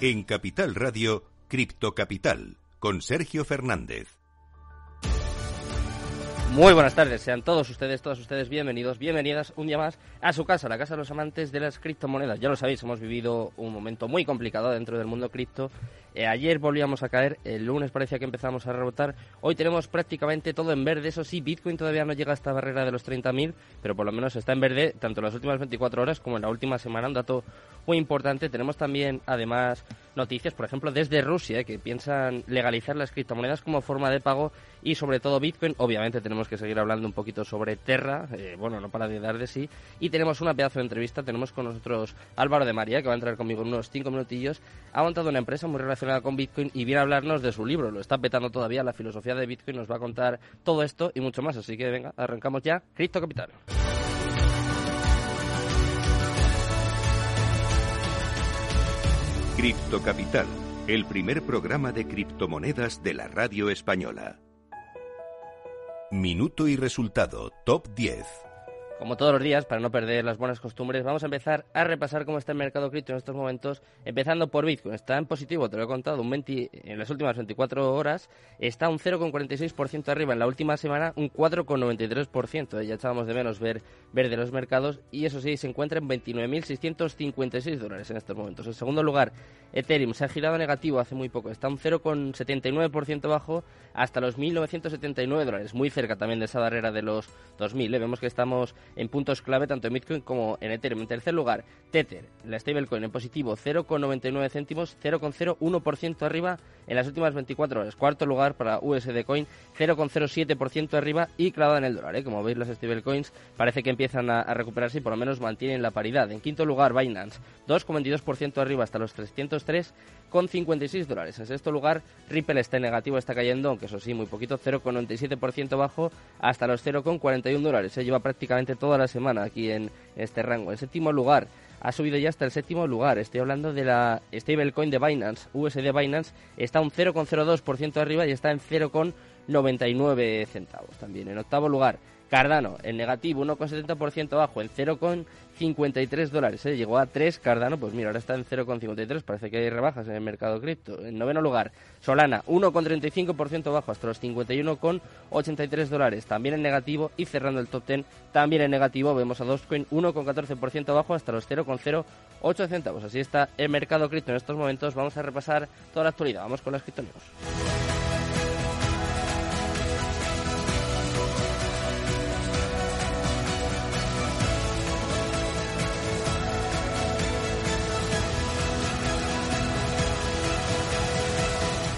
En Capital Radio, Cripto Capital, con Sergio Fernández. Muy buenas tardes, sean todos ustedes, todas ustedes bienvenidos, bienvenidas un día más a su casa, la casa de los amantes de las criptomonedas. Ya lo sabéis, hemos vivido un momento muy complicado dentro del mundo cripto. Eh, ayer volvíamos a caer, el lunes parecía que empezamos a rebotar. Hoy tenemos prácticamente todo en verde, eso sí, Bitcoin todavía no llega a esta barrera de los 30.000, pero por lo menos está en verde tanto en las últimas 24 horas como en la última semana, un dato muy importante. Tenemos también, además, noticias, por ejemplo, desde Rusia, que piensan legalizar las criptomonedas como forma de pago y sobre todo Bitcoin. Obviamente tenemos que seguir hablando un poquito sobre Terra, eh, bueno, no para de dar de sí. Y tenemos una pedazo de entrevista, tenemos con nosotros Álvaro de María, que va a entrar conmigo en unos cinco minutillos. Ha montado una empresa muy relacionada con Bitcoin y viene a hablarnos de su libro. Lo está petando todavía, la filosofía de Bitcoin nos va a contar todo esto y mucho más. Así que venga, arrancamos ya. Cripto Capital. Cripto Capital, el primer programa de criptomonedas de la radio española. Minuto y resultado, top 10. Como todos los días, para no perder las buenas costumbres, vamos a empezar a repasar cómo está el mercado cripto en estos momentos, empezando por Bitcoin. Está en positivo, te lo he contado, un 20, en las últimas 24 horas, está un 0,46% arriba en la última semana, un 4,93%. Ya echábamos de menos ver, ver de los mercados y eso sí, se encuentra en 29.656 dólares en estos momentos. En segundo lugar, Ethereum se ha girado negativo hace muy poco, está un 0,79% bajo hasta los 1.979 dólares, muy cerca también de esa barrera de los 2.000. ¿eh? Vemos que estamos en puntos clave tanto en Bitcoin como en Ethereum. En tercer lugar, Tether, la stablecoin en positivo 0,99 céntimos, 0,01% arriba en las últimas 24 horas. Cuarto lugar para USD Coin, 0,07% arriba y clavada en el dólar. ¿eh? Como veis, las stablecoins parece que empiezan a, a, recuperarse y por lo menos mantienen la paridad. En quinto lugar, Binance, 2,22% arriba hasta los 303,56 dólares. En sexto lugar, Ripple está en negativo, está cayendo, aunque eso sí, muy poquito, 0,97% bajo hasta los 0,41 dólares. Se lleva prácticamente toda la semana aquí en este rango. En séptimo lugar, ha subido ya hasta el séptimo lugar. Estoy hablando de la stablecoin de Binance, USD Binance, está un 0,02% arriba y está en 0,99 centavos también. En octavo lugar, Cardano, en negativo, 1,70% bajo, en 0,53 dólares. ¿eh? Llegó a 3 Cardano, pues mira, ahora está en 0,53. Parece que hay rebajas en el mercado cripto. En noveno lugar, Solana, 1,35% bajo, hasta los 51,83 dólares. También en negativo. Y cerrando el top 10, también en negativo, vemos a Dogecoin, 1,14% bajo, hasta los 0,08 centavos. Así está el mercado cripto en estos momentos. Vamos a repasar toda la actualidad. Vamos con las criptonews.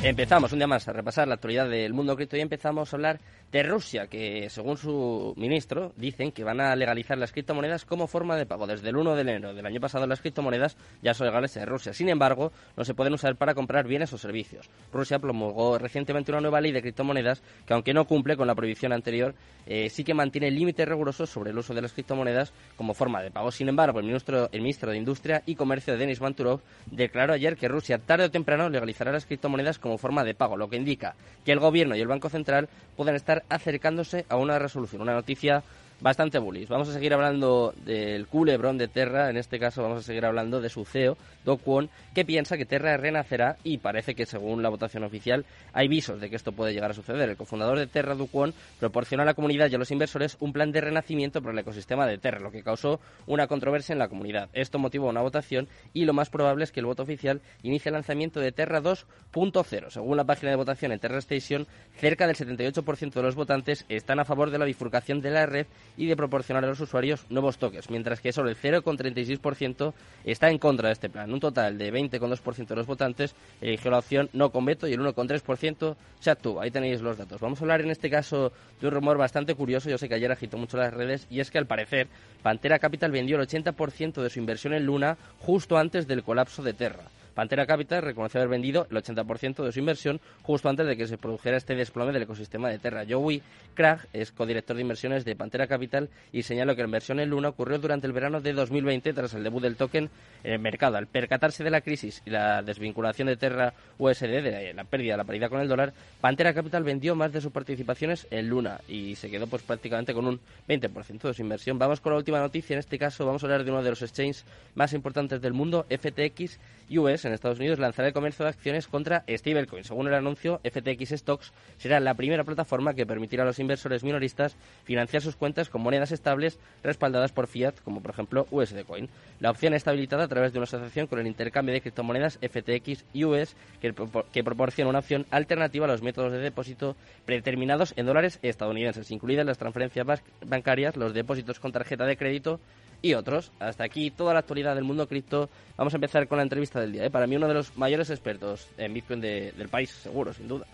Empezamos un día más a repasar la actualidad del mundo cripto y empezamos a hablar de Rusia, que según su ministro dicen que van a legalizar las criptomonedas como forma de pago. Desde el 1 de enero del año pasado las criptomonedas ya son legales en Rusia. Sin embargo, no se pueden usar para comprar bienes o servicios. Rusia promulgó recientemente una nueva ley de criptomonedas que, aunque no cumple con la prohibición anterior, eh, sí que mantiene límites rigurosos sobre el uso de las criptomonedas como forma de pago. Sin embargo, el ministro, el ministro de Industria y Comercio, Denis Manturov, declaró ayer que Rusia tarde o temprano legalizará las criptomonedas como forma de pago, lo que indica que el gobierno y el Banco Central pueden estar acercándose a una resolución. Una noticia bastante bullish. Vamos a seguir hablando del culebrón de Terra, en este caso vamos a seguir hablando de su CEO, Do Kwon, que piensa que Terra renacerá y parece que según la votación oficial hay visos de que esto puede llegar a suceder. El cofundador de Terra, Do Kwon, proporcionó a la comunidad y a los inversores un plan de renacimiento para el ecosistema de Terra, lo que causó una controversia en la comunidad. Esto motivó una votación y lo más probable es que el voto oficial inicie el lanzamiento de Terra 2.0. Según la página de votación en Terra Station, cerca del 78% de los votantes están a favor de la bifurcación de la red y de proporcionar a los usuarios nuevos tokens, mientras que solo el 0,36% está en contra de este plan. Un total de 20,2% de los votantes eligió la opción no con veto y el 1,3% se actuó. Ahí tenéis los datos. Vamos a hablar en este caso de un rumor bastante curioso, yo sé que ayer agitó mucho las redes, y es que al parecer Pantera Capital vendió el 80% de su inversión en Luna justo antes del colapso de Terra. Pantera Capital reconoció haber vendido el 80% de su inversión justo antes de que se produjera este desplome del ecosistema de Terra. Joey Krag es codirector de inversiones de Pantera Capital y señaló que la inversión en Luna ocurrió durante el verano de 2020 tras el debut del token en el mercado. Al percatarse de la crisis y la desvinculación de Terra USD, de la pérdida de la paridad con el dólar, Pantera Capital vendió más de sus participaciones en Luna y se quedó pues prácticamente con un 20% de su inversión. Vamos con la última noticia. En este caso vamos a hablar de uno de los exchanges más importantes del mundo, FTX US en Estados Unidos lanzará el comercio de acciones contra stablecoin. Según el anuncio, FTX Stocks será la primera plataforma que permitirá a los inversores minoristas financiar sus cuentas con monedas estables respaldadas por fiat, como por ejemplo USD Coin. La opción está habilitada a través de una asociación con el intercambio de criptomonedas FTX US que, que proporciona una opción alternativa a los métodos de depósito predeterminados en dólares estadounidenses, incluidas las transferencias bancarias, los depósitos con tarjeta de crédito y otros. Hasta aquí toda la actualidad del mundo cripto. Vamos a empezar con la entrevista del día. ¿eh? Para mí uno de los mayores expertos en Bitcoin del país, seguro, sin duda.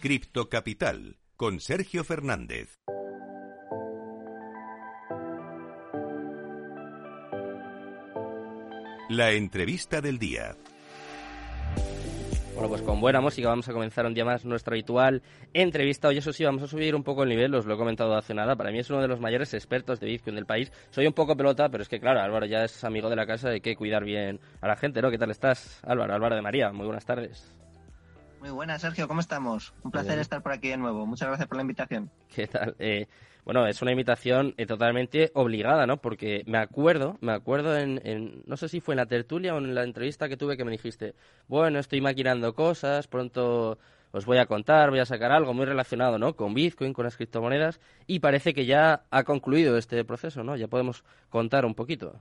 Cripto Capital con Sergio Fernández. La entrevista del día. Bueno, pues con buena música vamos a comenzar un día más nuestra habitual entrevista. Hoy eso sí, vamos a subir un poco el nivel, os lo he comentado hace nada. Para mí es uno de los mayores expertos de Bitcoin del país. Soy un poco pelota, pero es que claro, Álvaro ya es amigo de la casa, hay que cuidar bien a la gente, ¿no? ¿Qué tal estás, Álvaro? Álvaro de María, muy buenas tardes. Muy buenas, Sergio, ¿cómo estamos? Un placer estar por aquí de nuevo. Muchas gracias por la invitación. ¿Qué tal? Eh, bueno, es una invitación eh, totalmente obligada, ¿no? Porque me acuerdo, me acuerdo en, no sé si fue en la tertulia o en la entrevista que tuve que me dijiste, bueno, estoy maquinando cosas, pronto os voy a contar, voy a sacar algo muy relacionado, ¿no? Con Bitcoin, con las criptomonedas, y parece que ya ha concluido este proceso, ¿no? Ya podemos contar un poquito.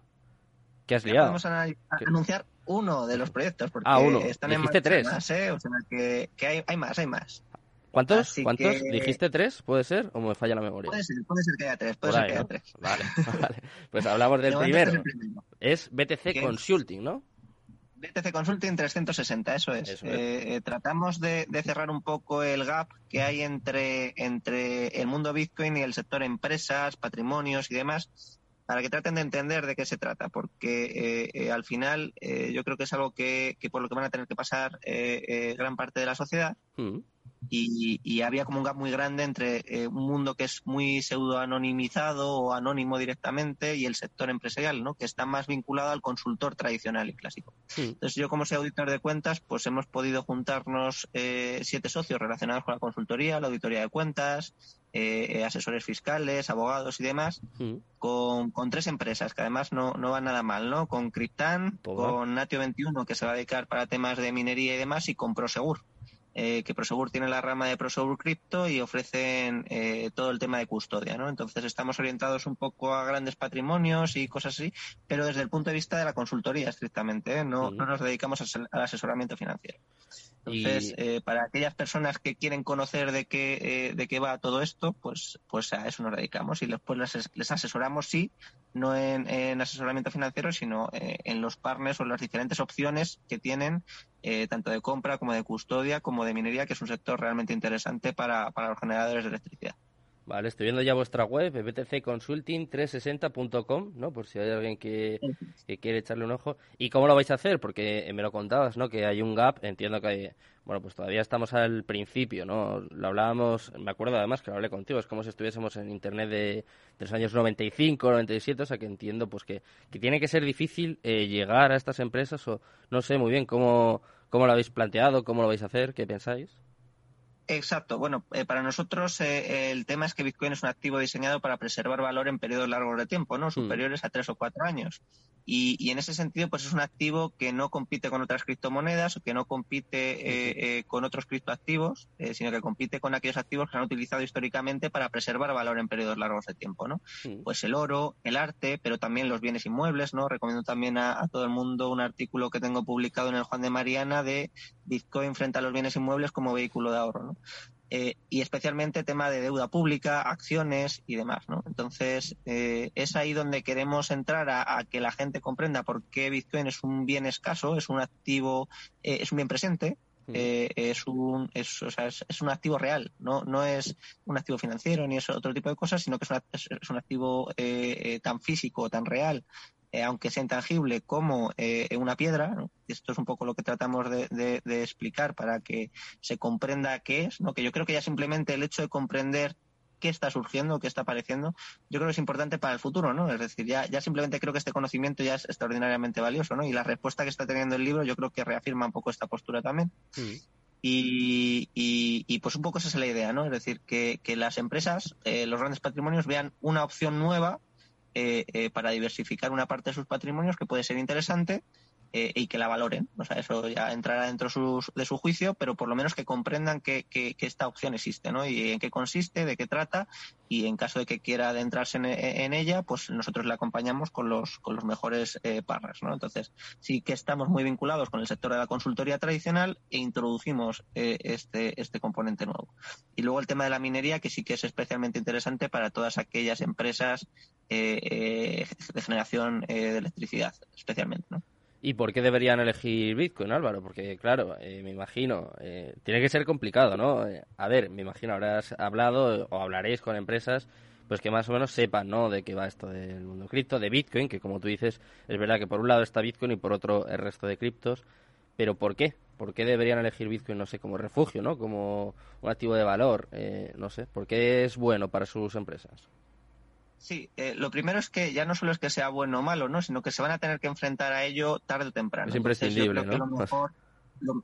¿Qué has liado? Vamos a, anunciar uno de los proyectos, porque ah, uno. están en tres. Más, ¿eh? O sea, que, que hay, hay más, hay más. ¿Cuántos? ¿Cuántos? ¿Dijiste tres? ¿Puede ser? ¿O me falla la memoria? Puede ser, puede ser que haya tres. Puede ser que haya tres. Vale, vale. Pues hablamos del primero. Es, BTC Consulting, ¿no? BTC Consulting 360, eso es. Eh, eh, tratamos de, cerrar un poco el gap que hay entre, entre el mundo Bitcoin y el sector empresas, patrimonios y demás, para que traten de entender de qué se trata, porque eh, al final yo creo que es algo que, por lo que van a tener que pasar gran parte de la sociedad. Mm y, había como un gap muy grande entre eh, un mundo que es muy pseudo anonimizado o anónimo directamente y el sector empresarial, ¿no? que está más vinculado al consultor tradicional y clásico. Entonces yo como soy auditor de cuentas, pues hemos podido juntarnos eh, siete socios relacionados con la consultoría, la auditoría de cuentas, eh, asesores fiscales, abogados y demás, con, con, tres empresas que además no, no van nada mal, ¿no? Con Cryptan, con Natio 21 que se va a dedicar para temas de minería y demás y con Prosegur eh, que Prosegur tiene la rama de Prosegur Crypto y ofrecen eh, todo el tema de custodia, ¿no? Entonces estamos orientados un poco a grandes patrimonios y cosas así, pero desde el punto de vista de la consultoría estrictamente, ¿eh? no, no nos dedicamos al asesoramiento financiero. Entonces, eh, para aquellas personas que quieren conocer de qué, eh, de qué va todo esto, pues, pues a eso nos dedicamos y después les, les asesoramos, sí, no en, asesoramiento financiero, sino eh, en los partners o las diferentes opciones que tienen, tanto de compra como de custodia, como de minería, que es un sector realmente interesante para, para los generadores de electricidad. Vale, estoy viendo ya vuestra web, btcconsulting360.com, ¿no? Por si hay alguien que, quiere echarle un ojo. ¿Y cómo lo vais a hacer? Porque me lo contabas, ¿no? Que hay un gap, entiendo que hay... Bueno, pues todavía estamos al principio, ¿no? Lo hablábamos, me acuerdo además que lo hablé contigo, es como si estuviésemos en Internet de, los años 95, 97, o sea que entiendo pues que, que tiene que ser difícil eh, llegar a estas empresas o no sé muy bien cómo, cómo lo habéis planteado, cómo lo vais a hacer, ¿qué pensáis? Exacto. Bueno, eh, para nosotros eh, el tema es que Bitcoin es un activo diseñado para preservar valor en periodos largos de tiempo, ¿no? Mm. Superiores a tres o cuatro años. Y, en ese sentido, pues es un activo que no compite con otras criptomonedas o que no compite eh, con otros criptoactivos, sino que compite con aquellos activos que han utilizado históricamente para preservar valor en periodos largos de tiempo, ¿no? Pues el oro, el arte, pero también los bienes inmuebles, ¿no? Recomiendo también a, a todo el mundo un artículo que tengo publicado en el Juan de Mariana de Bitcoin frente a los bienes inmuebles como vehículo de ahorro, ¿no? Eh, y especialmente tema de deuda pública, acciones y demás, ¿no? Entonces, eh, es ahí donde queremos entrar a, que la gente comprenda por qué Bitcoin es un bien escaso, es un activo, eh, es un bien presente, es, un, es, o sea, es, un activo real, no, no es un activo financiero ni es otro tipo de cosas, sino que es, es un activo tan físico, tan real, aunque sea intangible, como una piedra. Esto es un poco lo que tratamos de, de, explicar para que se comprenda qué es, ¿no? que yo creo que ya simplemente el hecho de comprender qué está surgiendo, qué está apareciendo, yo creo que es importante para el futuro, ¿no? Es decir, ya, ya simplemente creo que este conocimiento ya es extraordinariamente valioso, ¿no? Y la respuesta que está teniendo el libro yo creo que reafirma un poco esta postura también. Y, y, pues un poco esa es la idea, ¿no? Es decir, que, que las empresas, eh, los grandes patrimonios vean una opción nueva eh, eh, para diversificar una parte de sus patrimonios que puede ser interesante eh, y que la valoren. O sea, eso ya entrará dentro de su juicio, pero por lo menos que comprendan que, que, esta opción existe, ¿no? Y en qué consiste, de qué trata, y en caso de que quiera adentrarse en, ella, pues nosotros le acompañamos con los, con los mejores eh, parras, ¿no? Entonces, sí que estamos muy vinculados con el sector de la consultoría tradicional e introducimos eh, este, este componente nuevo. Y luego el tema de la minería, que sí que es especialmente interesante para todas aquellas empresas de generación de electricidad, especialmente, ¿no? ¿Y por qué deberían elegir Bitcoin, Álvaro? Porque, claro, eh, me imagino, eh, tiene que ser complicado, ¿no? Eh, a ver, me imagino, habrás hablado o hablaréis con empresas pues que más o menos sepan, ¿no? De qué va esto del mundo cripto, de Bitcoin, que como tú dices, es verdad que por un lado está Bitcoin y por otro el resto de criptos. Pero ¿por qué? ¿Por qué deberían elegir Bitcoin, no sé, como refugio, ¿no? Como un activo de valor, no sé. ¿Por qué es bueno para sus empresas? Sí, eh, lo primero es que ya no solo es que sea bueno o malo, ¿no? sino que se van a tener que enfrentar a ello tarde o temprano. Es imprescindible, ¿no?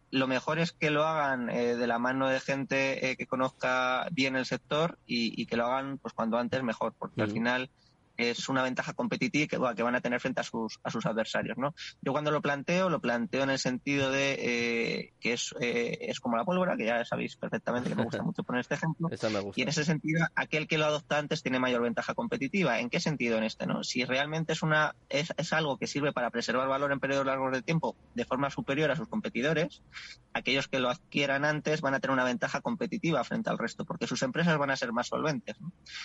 Lo mejor, es que lo hagan eh, de la mano de gente eh, que conozca bien el sector y, que lo hagan pues cuando antes mejor, porque al final es una ventaja competitiva que, que van a tener frente a sus, a sus adversarios. ¿no? Yo cuando lo planteo, lo planteo en el sentido de eh, que es, eh, es como la pólvora, que ya sabéis perfectamente que me gusta mucho poner este ejemplo. Y en ese sentido, aquel que lo adopta antes tiene mayor ventaja competitiva. ¿En qué sentido en este? no Si realmente es, una, es, es algo que sirve para preservar valor en periodos largos de tiempo de forma superior a sus competidores, aquellos que lo adquieran antes van a tener una ventaja competitiva frente al resto, porque sus empresas van a ser más solventes.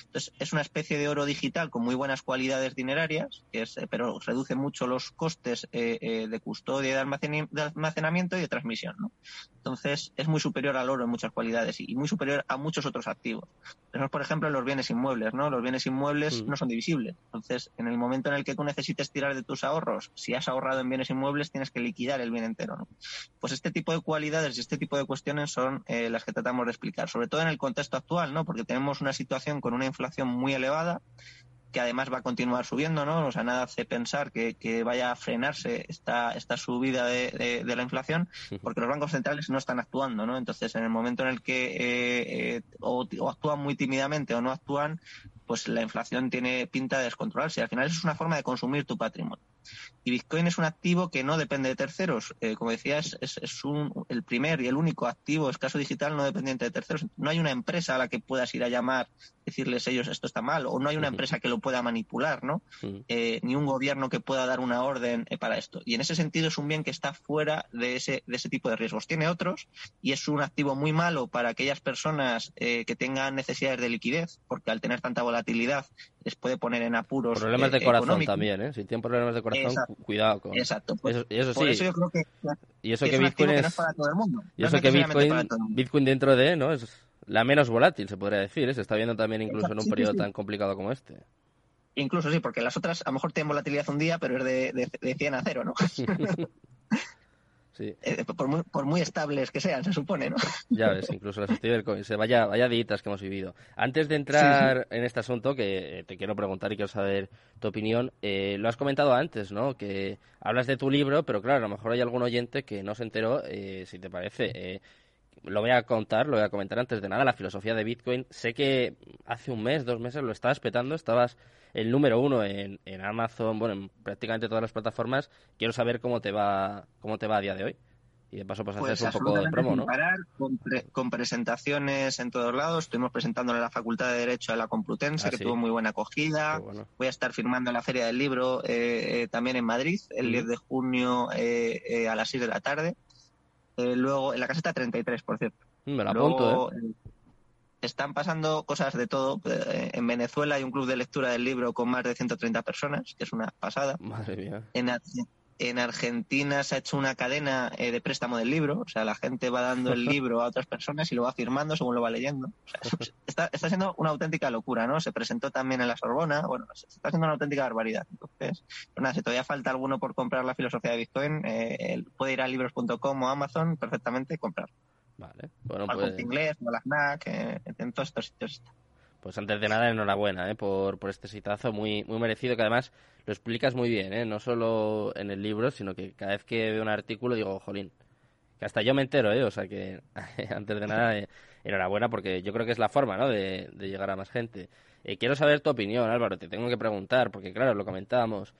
Entonces, es una especie de oro digital con muy buenas cualidades dinerarias, que es, eh, pero reduce mucho los costes eh, eh, de custodia, de, almacenamiento y de transmisión. ¿no? Entonces, es muy superior al oro en muchas cualidades y, muy superior a muchos otros activos. Tenemos, por ejemplo, los bienes inmuebles. ¿no? Los bienes inmuebles mm. no son divisibles. Entonces, en el momento en el que tú necesites tirar de tus ahorros, si has ahorrado en bienes inmuebles, tienes que liquidar el bien entero. ¿no? Pues este tipo de cualidades y este tipo de cuestiones son las que tratamos de explicar, sobre todo en el contexto actual, ¿no? porque tenemos una situación con una inflación muy elevada que además va a continuar subiendo, ¿no? O sea, nada hace pensar que, vaya a frenarse esta, esta subida de, de, la inflación, porque los bancos centrales no están actuando, ¿no? Entonces, en el momento en el que eh, eh, o, actúan muy tímidamente o no actúan, pues la inflación tiene pinta de descontrolarse. Al final es una forma de consumir tu patrimonio. Y Bitcoin es un activo que no depende de terceros. Eh, como decía, es, es, un, el primer y el único activo escaso digital no dependiente de terceros. No hay una empresa a la que puedas ir a llamar, decirles ellos esto está mal, o no hay una empresa que lo pueda manipular, ¿no? Eh, ni un gobierno que pueda dar una orden eh, para esto. Y en ese sentido es un bien que está fuera de ese, de ese tipo de riesgos. Tiene otros y es un activo muy malo para aquellas personas que tengan necesidades de liquidez, porque al tener tanta volatilidad les puede poner en apuros. Problemas de corazón también, ¿eh? Si tienen problemas de corazón cuidado con Exacto. Pues, eso, eso sí. eso yo creo que, y eso que, Bitcoin es, para todo el mundo. Y eso que Bitcoin, Bitcoin dentro de, ¿no? Es la menos volátil, se podría decir. ¿eh? Se está viendo también incluso en un periodo tan complicado como este. Incluso sí, porque las otras a lo mejor tienen volatilidad un día, pero es de, de, de 100 a 0, ¿no? Eh, por, muy, estables que sean, se supone, ¿no? Ya ves, incluso las se vaya, vaya ditas que hemos vivido. Antes de entrar en este asunto, que te quiero preguntar y quiero saber tu opinión, eh, lo has comentado antes, ¿no? Que hablas de tu libro, pero claro, a lo mejor hay algún oyente que no se enteró, eh, si te parece. Lo voy a contar, lo voy a comentar antes de nada, la filosofía de Bitcoin. Sé que hace un mes, dos meses lo estabas petando, estabas el número uno en, en Amazon, bueno, en prácticamente todas las plataformas. Quiero saber cómo te va, cómo te va a día de hoy. Y de paso, pues, pues un poco de promo, ¿no? con, presentaciones en todos lados. Estuvimos presentando en la Facultad de Derecho de la Complutense, ah, que tuvo muy buena acogida. Voy a estar firmando en la Feria del Libro eh, eh, también en Madrid, el 10 de junio eh, a las 6 de la tarde. Luego, en la caseta 33, por cierto. Me la apunto, ¿eh? están pasando cosas de todo. Eh, en Venezuela hay un club de lectura del libro con más de 130 personas, que es una pasada. Madre mía. En, en Argentina se ha hecho una cadena eh, de préstamo del libro, o sea, la gente va dando el libro a otras personas y lo va firmando según lo va leyendo. está, está siendo una auténtica locura, ¿no? Se presentó también en la Sorbona, bueno, está haciendo una auténtica barbaridad. Entonces, pues nada, si todavía falta alguno por comprar la filosofía de Bitcoin, eh, puede ir a libros.com o Amazon perfectamente y comprar. Vale, bueno, pues... inglés, Malaznak, eh, en todos estos sitios está. Pues antes de nada, enhorabuena ¿eh? por, por este citazo muy, muy merecido, que además lo explicas muy bien, ¿eh? no solo en el libro, sino que cada vez que veo un artículo digo, jolín, que hasta yo me entero, ¿eh? o sea que antes de nada, eh, enhorabuena porque yo creo que es la forma ¿no? de, de llegar a más gente. Eh, quiero saber tu opinión, Álvaro, te tengo que preguntar, porque claro, lo comentábamos.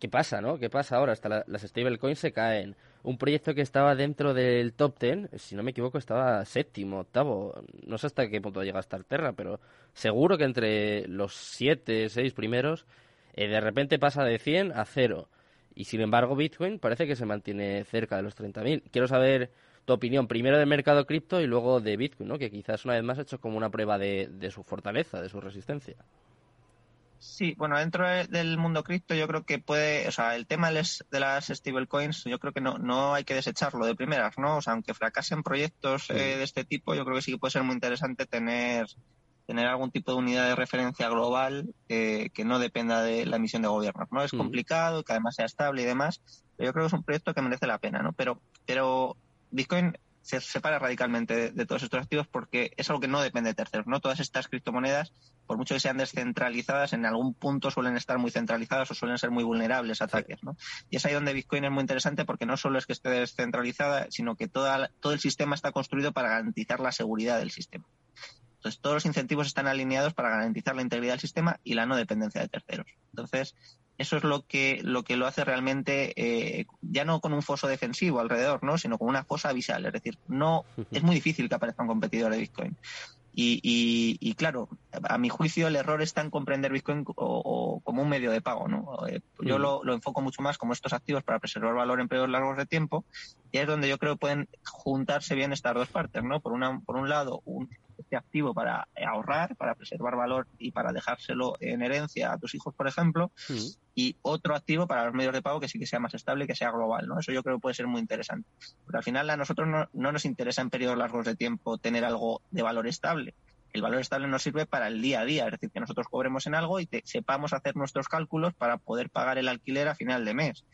¿Qué pasa, no? ¿Qué pasa ahora? Hasta las stablecoins se caen. Un proyecto que estaba dentro del top ten, si no me equivoco, estaba séptimo, octavo. No sé hasta qué punto llega a estar Terra, pero seguro que entre los siete, seis primeros, eh, de repente pasa de 100 a cero. Y sin embargo, Bitcoin parece que se mantiene cerca de los 30.000. Quiero saber tu opinión primero del mercado cripto y luego de Bitcoin, ¿no? que quizás una vez más ha hecho como una prueba de, de su fortaleza, de su resistencia. Sí, bueno, dentro del mundo cripto yo creo que puede, o sea, el tema de las stablecoins yo creo que no, no hay que desecharlo de primeras, ¿no? O sea, aunque fracasen proyectos eh, de este tipo, yo creo que sí que puede ser muy interesante tener tener algún tipo de unidad de referencia global que no dependa de la emisión de gobiernos, ¿no? Es complicado, que además sea estable y demás, pero yo creo que es un proyecto que merece la pena, ¿no? Pero, pero Bitcoin se separa radicalmente de, todos estos activos porque es algo que no depende de terceros, ¿no? Todas estas criptomonedas, por mucho que sean descentralizadas, en algún punto suelen estar muy centralizadas o suelen ser muy vulnerables a ataques, ¿no? Y es ahí donde Bitcoin es muy interesante porque no solo es que esté descentralizada, sino que toda, todo el sistema está construido para garantizar la seguridad del sistema. Entonces, todos los incentivos están alineados para garantizar la integridad del sistema y la no dependencia de terceros. Entonces, eso es lo que lo que lo hace realmente eh, ya no con un foso defensivo alrededor no sino con una fosa visual es decir no es muy difícil que aparezca un competidor de Bitcoin y, claro, a mi juicio el error está en comprender Bitcoin como un medio de pago. ¿no? Eh, yo lo, lo, enfoco mucho más como estos activos para preservar valor en periodos largos de tiempo y es donde yo creo que pueden juntarse bien estas dos partes. ¿no? Por, una, por un lado, un, este activo para ahorrar, para preservar valor y para dejárselo en herencia a tus hijos, por ejemplo, y otro activo para los medios de pago que sí que sea más estable, que sea global, ¿no? Eso yo creo que puede ser muy interesante. Pero al final a nosotros no, nos interesa en periodos largos de tiempo tener algo de valor estable. El valor estable nos sirve para el día a día, es decir, que nosotros cobremos en algo y sepamos hacer nuestros cálculos para poder pagar el alquiler a final de mes.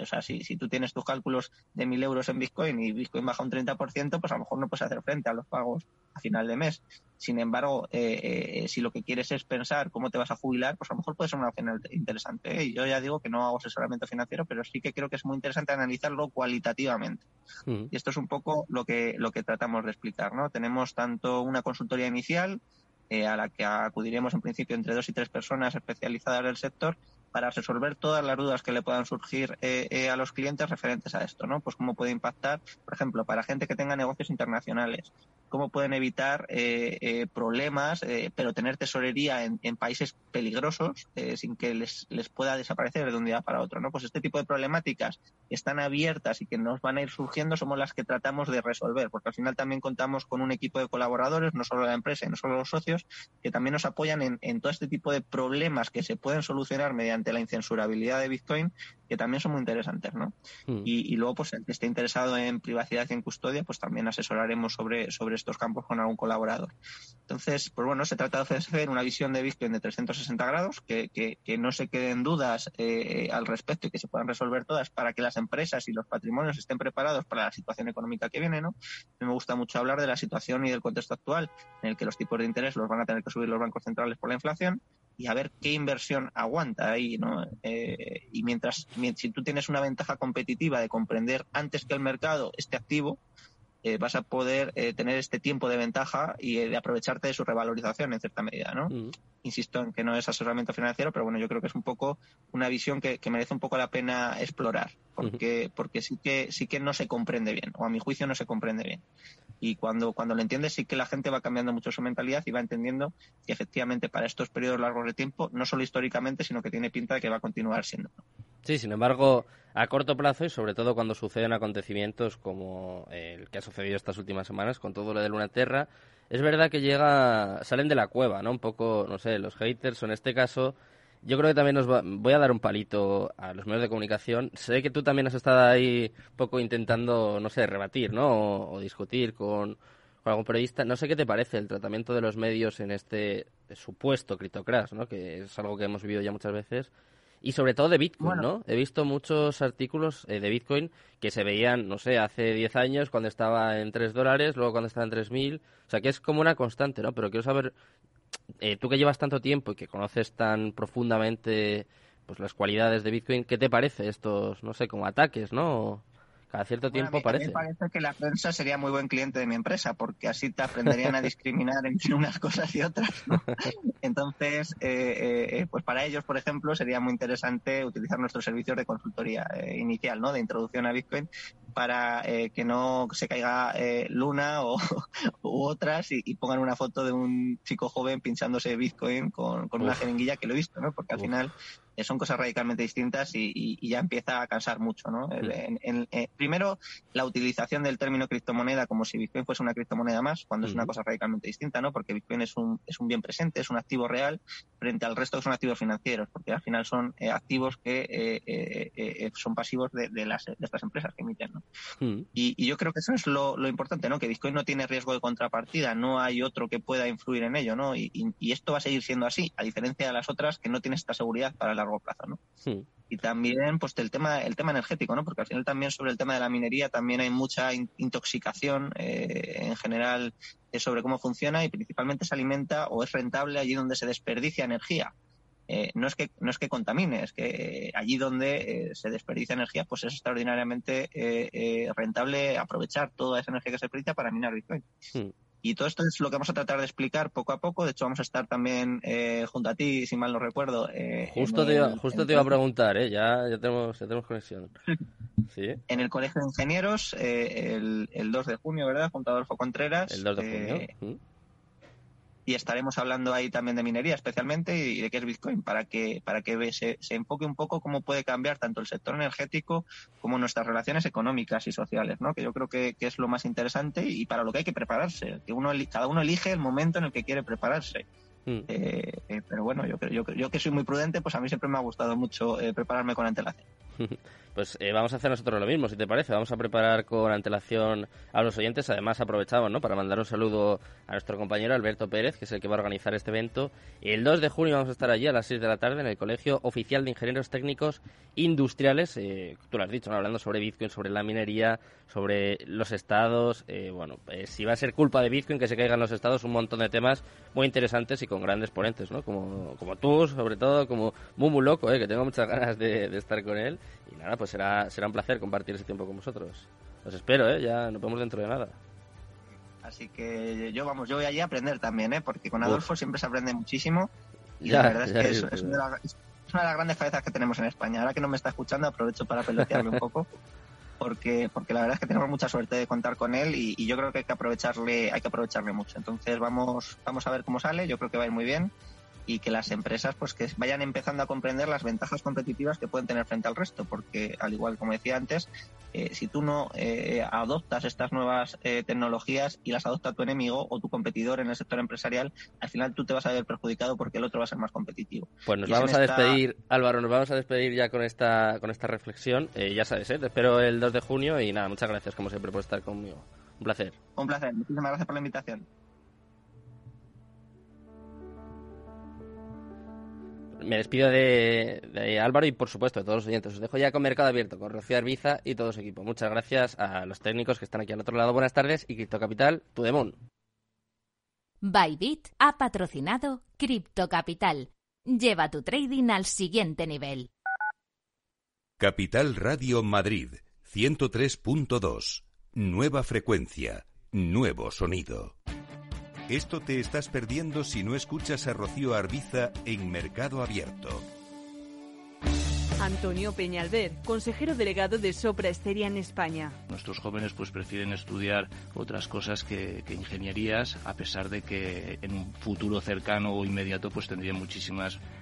O sea, si, si tú tienes tus cálculos de 1.000 euros en Bitcoin y Bitcoin baja un 30%, pues a lo mejor no puedes hacer frente a los pagos a final de mes. Sin embargo, eh, eh, si lo que quieres es pensar cómo te vas a jubilar, pues a lo mejor puede ser una opción interesante. ¿eh? yo ya digo que no hago asesoramiento financiero, pero sí que creo que es muy interesante analizarlo cualitativamente. Y esto es un poco lo que, lo que tratamos de explicar. ¿no? Tenemos tanto una consultoría inicial, a la que acudiremos en principio entre dos y tres personas especializadas del sector, para resolver todas las dudas que le puedan surgir eh, eh, a los clientes referentes a esto, ¿no? Pues cómo puede impactar, por ejemplo, para gente que tenga negocios internacionales, cómo pueden evitar eh, problemas, pero tener tesorería en, países peligrosos sin que les, les pueda desaparecer de un día para otro, ¿no? Pues este tipo de problemáticas que están abiertas y que nos van a ir surgiendo somos las que tratamos de resolver, porque al final también contamos con un equipo de colaboradores, no solo la empresa y no solo los socios, que también nos apoyan en todo este tipo de problemas que se pueden solucionar mediante la incensurabilidad de Bitcoin, que también son muy interesantes, ¿no? Hmm. Y, luego, pues el que esté interesado en privacidad y en custodia, pues también asesoraremos sobre, sobre estos campos con algún colaborador. Entonces, pues bueno, se trata de hacer una visión de Bitcoin de 360 grados, que, que, no se queden dudas eh, al respecto y que se puedan resolver todas para que las empresas y los patrimonios estén preparados para la situación económica que viene, ¿no? A mí me gusta mucho hablar de la situación y del contexto actual en el que los tipos de interés los van a tener que subir los bancos centrales por la inflación y a ver qué inversión aguanta ahí, ¿no? Eh, y mientras, si tú tienes una ventaja competitiva de comprender antes que el mercado este activo, eh, vas a poder eh, tener este tiempo de ventaja y de aprovecharte de su revalorización en cierta medida, ¿no? Mm. Insisto en que no es asesoramiento financiero, pero bueno, yo creo que es un poco una visión que, merece un poco la pena explorar, porque, porque sí que sí que no se comprende bien, o a mi juicio no se comprende bien y cuando, cuando lo entiendes sí que la gente va cambiando mucho su mentalidad y va entendiendo que efectivamente para estos periodos largos de tiempo, no solo históricamente, sino que tiene pinta de que va a continuar siendo. Sí, sin embargo, a corto plazo y sobre todo cuando suceden acontecimientos como el que ha sucedido estas últimas semanas con todo lo de Luna Terra, es verdad que llega, salen de la cueva, ¿no? Un poco, no sé, los haters o en este caso yo creo que también nos voy a dar un palito a los medios de comunicación. Sé que tú también has estado ahí poco intentando, no sé, rebatir, ¿no? O, discutir con, algún periodista. No sé qué te parece el tratamiento de los medios en este supuesto criptocrash, ¿no? Que es algo que hemos vivido ya muchas veces. Y sobre todo de Bitcoin, ¿no? He visto muchos artículos eh, de Bitcoin que se veían, no sé, hace 10 años cuando estaba en 3 dólares, luego cuando estaba en 3.000. O sea, que es como una constante, ¿no? Pero quiero saber eh, tú que llevas tanto tiempo y que conoces tan profundamente pues las cualidades de Bitcoin, ¿qué te parece estos, no sé, como ataques, no? Cada cierto tiempo parece. me parece que la prensa sería muy buen cliente de mi empresa, porque así te aprenderían a discriminar entre unas cosas y otras. Entonces, eh, eh, pues para ellos, por ejemplo, sería muy interesante utilizar nuestros servicios de consultoría inicial, ¿no? De introducción a Bitcoin, para que no se caiga Luna o u otras y, pongan una foto de un chico joven pinchándose Bitcoin con, una jeringuilla que lo he visto, ¿no? Porque al final eh, son cosas radicalmente distintas y, ya empieza a cansar mucho, ¿no? Eh, primero, la utilización del término criptomoneda como si Bitcoin fuese una criptomoneda más, cuando es una cosa radicalmente distinta, ¿no? Porque Bitcoin es un, es un bien presente, es un activo real frente al resto que son activos financieros, porque al final son eh, activos que son pasivos de, las, de estas empresas que emiten, ¿no? y, yo creo que eso es lo, importante, ¿no? Que Bitcoin no tiene riesgo de contrapartida, no hay otro que pueda influir en ello, ¿no? Y, y esto va a seguir siendo así, a diferencia de las otras que no tienen esta seguridad para la largo plazo, ¿no? Y también, pues, el tema, el tema energético, ¿no? Porque al final también sobre el tema de la minería también hay mucha intoxicación eh, en general sobre cómo funciona y principalmente se alimenta o es rentable allí donde se desperdicia energía. Eh, no es que no es que contamine, es que allí donde eh, se desperdicia energía, pues es extraordinariamente rentable aprovechar toda esa energía que se desperdicia para minar Bitcoin. Y todo esto es lo que vamos a tratar de explicar poco a poco. De hecho, vamos a estar también eh, junto a ti, si mal no recuerdo. Eh, justo te, iba, justo te iba a preguntar, ¿eh? ya, ya, tenemos, ya tenemos conexión. ¿Sí? En el Colegio de Ingenieros, eh, el, el, 2 de junio, ¿verdad? Junto a Adolfo Contreras. El 2 de junio y estaremos hablando ahí también de minería especialmente y de qué es Bitcoin para que para que se, se, enfoque un poco cómo puede cambiar tanto el sector energético como nuestras relaciones económicas y sociales, ¿no? Que yo creo que, es lo más interesante y para lo que hay que prepararse, que uno cada uno elige el momento en el que quiere prepararse. Mm. Eh, eh, pero bueno, yo, yo, yo que soy muy prudente, pues a mí siempre me ha gustado mucho eh, prepararme con antelación. Pues eh, vamos a hacer nosotros lo mismo, si te parece. Vamos a preparar con antelación a los oyentes. Además, aprovechamos ¿no? para mandar un saludo a nuestro compañero Alberto Pérez, que es el que va a organizar este evento. El 2 de junio vamos a estar allí a las 6 de la tarde en el Colegio Oficial de Ingenieros Técnicos Industriales. Eh, tú lo has dicho, hablando sobre Bitcoin, sobre la minería, sobre los estados. Eh, bueno, si va a ser culpa de Bitcoin que se caigan los estados, un montón de temas muy interesantes y con grandes ponentes, ¿no? Como, como tú, sobre todo, como Mumu Loco, que tengo muchas ganas de, de estar con él. Y nada, pues será, será un placer compartir ese tiempo con vosotros. Os espero, ¿eh? Ya nos vemos dentro de nada. Así que yo, vamos, yo voy allí a aprender también, ¿eh? Porque con Adolfo siempre se aprende muchísimo. Y la verdad es que es, una de las grandes cabezas que tenemos en España. Ahora que no me está escuchando, aprovecho para pelotearle un poco. Porque, porque la verdad es que tenemos mucha suerte de contar con él y, y, yo creo que hay que aprovecharle, hay que aprovecharle mucho. Entonces vamos, vamos a ver cómo sale. Yo creo que va a ir muy bien y que las empresas pues que vayan empezando a comprender las ventajas competitivas que pueden tener frente al resto porque al igual como decía antes eh, si tú no eh, adoptas estas nuevas eh, tecnologías y las adopta tu enemigo o tu competidor en el sector empresarial al final tú te vas a ver perjudicado porque el otro va a ser más competitivo. Pues nos vamos a despedir Álvaro nos vamos a despedir ya con esta con esta reflexión. Ya sabes te espero el 2 de junio y nada muchas gracias como siempre por estar conmigo. Un placer. Un placer muchísimas gracias por la invitación me despido de, Álvaro y, por supuesto, de todos los oyentes. Os dejo ya con Mercado Abierto, con Rocío Arbiza y todo su equipo. Muchas gracias a los técnicos que están aquí al otro lado. Buenas tardes y Cripto Capital, tu demon. Bybit ha patrocinado Cripto Capital. Lleva tu trading al siguiente nivel. Capital Radio Madrid, 103.2. Nueva frecuencia, nuevo sonido. Esto te estás perdiendo si no escuchas a Rocío Arbiza en Mercado Abierto. Antonio Peñalver, consejero delegado de Sopra Esteria en España. Nuestros jóvenes pues prefieren estudiar otras cosas que, ingenierías, a pesar de que en un futuro cercano o inmediato pues tendrían muchísimas